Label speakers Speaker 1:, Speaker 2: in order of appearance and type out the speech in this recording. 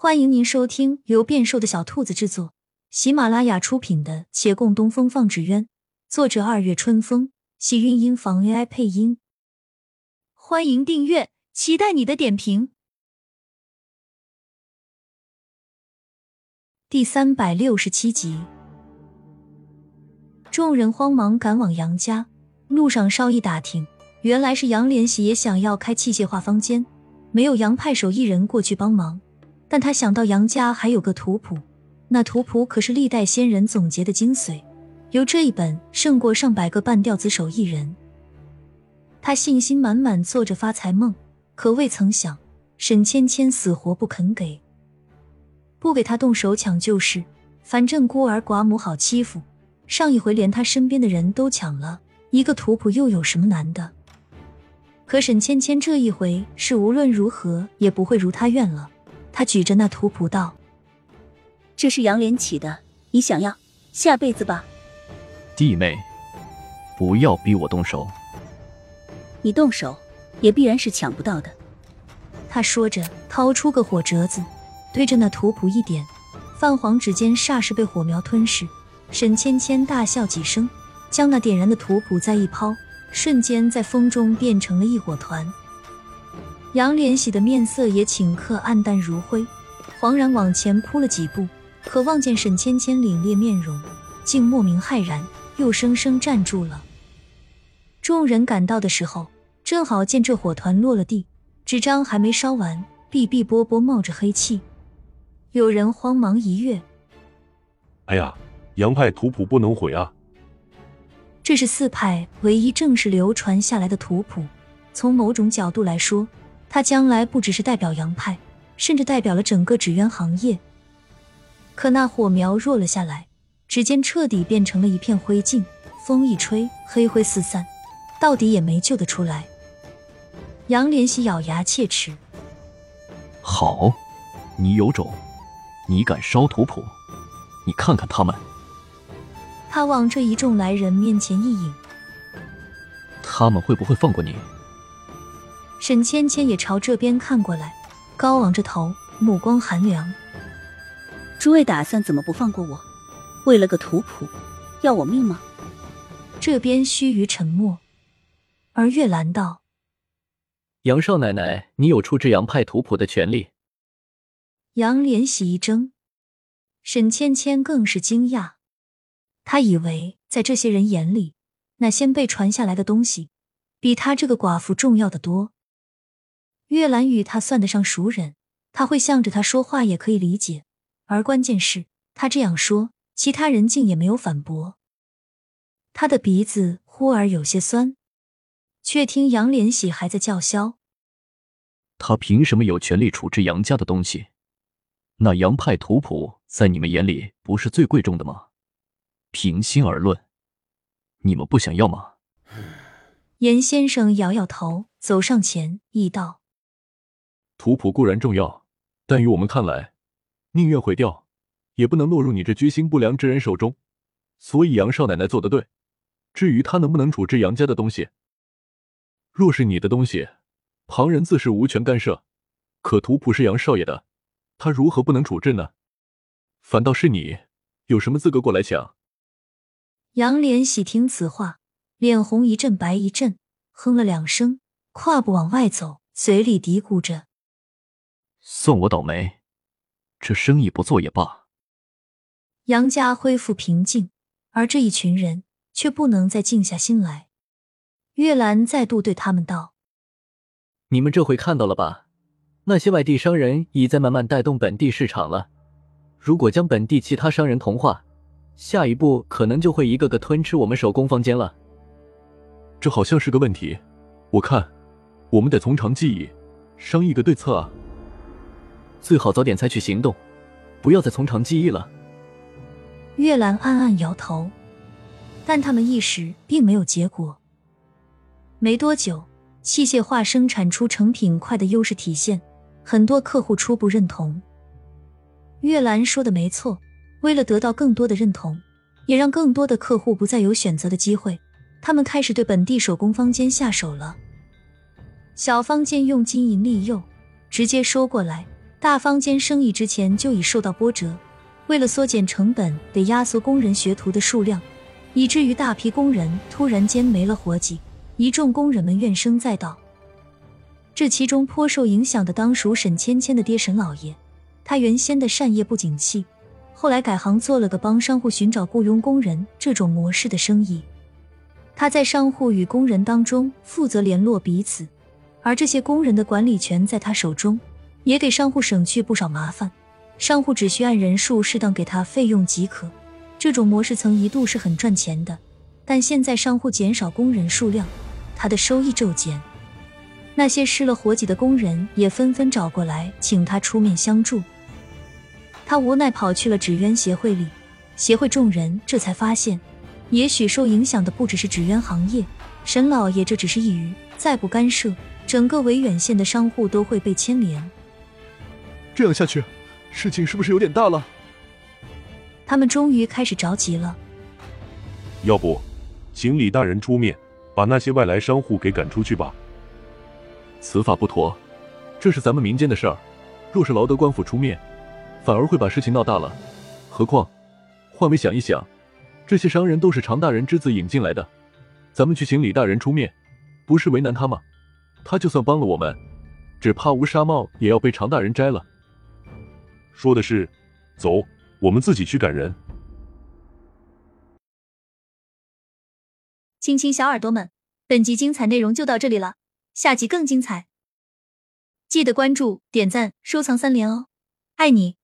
Speaker 1: 欢迎您收听由变瘦的小兔子制作、喜马拉雅出品的《且共东风放纸鸢》，作者二月春风，喜韵音房 AI 配音。欢迎订阅，期待你的点评。第三百六十七集，众人慌忙赶往杨家，路上稍一打听，原来是杨连喜也想要开器械化坊间，没有杨派手艺人过去帮忙。但他想到杨家还有个图谱，那图谱可是历代先人总结的精髓，有这一本胜过上百个半吊子手艺人。他信心满满做着发财梦，可未曾想沈芊芊死活不肯给，不给他动手抢就是，反正孤儿寡母好欺负。上一回连他身边的人都抢了一个图谱，又有什么难的？可沈芊芊这一回是无论如何也不会如他愿了。他举着那图谱道：“
Speaker 2: 这是杨莲起的，你想要，下辈子吧。”
Speaker 3: 弟妹，不要逼我动手。
Speaker 2: 你动手，也必然是抢不到的。
Speaker 1: 他说着，掏出个火折子，对着那图谱一点，泛黄指尖霎时被火苗吞噬。沈芊芊大笑几声，将那点燃的图谱再一抛，瞬间在风中变成了一火团。杨连喜的面色也顷刻黯淡如灰，惶然往前扑了几步，可望见沈芊芊凛冽面容，竟莫名骇然，又生生站住了。众人赶到的时候，正好见这火团落了地，纸张还没烧完，碧碧波波冒着黑气。有人慌忙一跃：“
Speaker 4: 哎呀，杨派图谱不能毁啊！
Speaker 1: 这是四派唯一正式流传下来的图谱，从某种角度来说。”他将来不只是代表杨派，甚至代表了整个纸鸢行业。可那火苗弱了下来，指尖彻底变成了一片灰烬，风一吹，黑灰四散，到底也没救得出来。杨连喜咬牙切齿：“
Speaker 3: 好，你有种，你敢烧图谱？你看看他们！”
Speaker 1: 他往这一众来人面前一引：“
Speaker 3: 他们会不会放过你？”
Speaker 1: 沈芊芊也朝这边看过来，高昂着头，目光寒凉。
Speaker 2: 诸位打算怎么不放过我？为了个图谱，要我命吗？
Speaker 1: 这边须臾沉默，而月兰道：“
Speaker 5: 杨少奶奶，你有处置杨派图谱的权利。”
Speaker 1: 杨莲喜一怔，沈芊芊更是惊讶。她以为在这些人眼里，那先辈传下来的东西，比她这个寡妇重要的多。月兰与他算得上熟人，他会向着他说话也可以理解。而关键是，他这样说，其他人竟也没有反驳。他的鼻子忽而有些酸，却听杨连喜还在叫嚣：“
Speaker 3: 他凭什么有权利处置杨家的东西？那杨派图谱在你们眼里不是最贵重的吗？平心而论，你们不想要吗？”
Speaker 1: 严先生摇摇头，走上前，意道。
Speaker 4: 图谱固然重要，但于我们看来，宁愿毁掉，也不能落入你这居心不良之人手中。所以杨少奶奶做的对。至于他能不能处置杨家的东西，若是你的东西，旁人自是无权干涉。可图谱是杨少爷的，他如何不能处置呢？反倒是你，有什么资格过来抢？
Speaker 1: 杨莲喜听此话，脸红一阵白一阵，哼了两声，跨步往外走，嘴里嘀咕着。
Speaker 3: 算我倒霉，这生意不做也罢。
Speaker 1: 杨家恢复平静，而这一群人却不能再静下心来。月兰再度对他们道：“
Speaker 5: 你们这回看到了吧？那些外地商人已在慢慢带动本地市场了。如果将本地其他商人同化，下一步可能就会一个个吞吃我们手工坊间了。
Speaker 4: 这好像是个问题。我看，我们得从长计议，商议个对策啊。”
Speaker 5: 最好早点采取行动，不要再从长计议了。
Speaker 1: 月兰暗暗摇头，但他们一时并没有结果。没多久，器械化生产出成品快的优势体现，很多客户初步认同。月兰说的没错，为了得到更多的认同，也让更多的客户不再有选择的机会，他们开始对本地手工坊间下手了。小坊间用金银利诱，直接收过来。大坊间生意之前就已受到波折，为了缩减成本，得压缩工人学徒的数量，以至于大批工人突然间没了活计，一众工人们怨声载道。这其中颇受影响的当属沈芊芊的爹沈老爷，他原先的善业不景气，后来改行做了个帮商户寻找雇佣工人这种模式的生意。他在商户与工人当中负责联络彼此，而这些工人的管理权在他手中，也给商户省去不少麻烦。商户只需按人数适当给他费用即可。这种模式曾一度是很赚钱的，但现在商户减少工人数量，他的收益骤减。那些失了活计的工人也纷纷找过来，请他出面相助。他无奈跑去了纸鸢协会里，协会众人这才发现，也许受影响的不只是纸鸢行业，沈老爷这只是一隅，再不干涉，整个维远县的商户都会被牵连。
Speaker 4: 这样下去，事情是不是有点大了？
Speaker 1: 他们终于开始着急了。
Speaker 6: 要不，请李大人出面，把那些外来商户给赶出去吧。
Speaker 4: 此法不妥，这是咱们民间的事儿，若是劳德官府出面，反而会把事情闹大了。何况，换位想一想，这些商人都是常大人之子引进来的，咱们去请李大人出面，不是为难他吗？他就算帮了我们，只怕乌纱帽也要被常大人摘了。
Speaker 6: 说的是，走，我们自己去赶人。
Speaker 1: 亲亲小耳朵们，本集精彩内容就到这里了。下集更精彩，记得关注、点赞、收藏三连哦，爱你！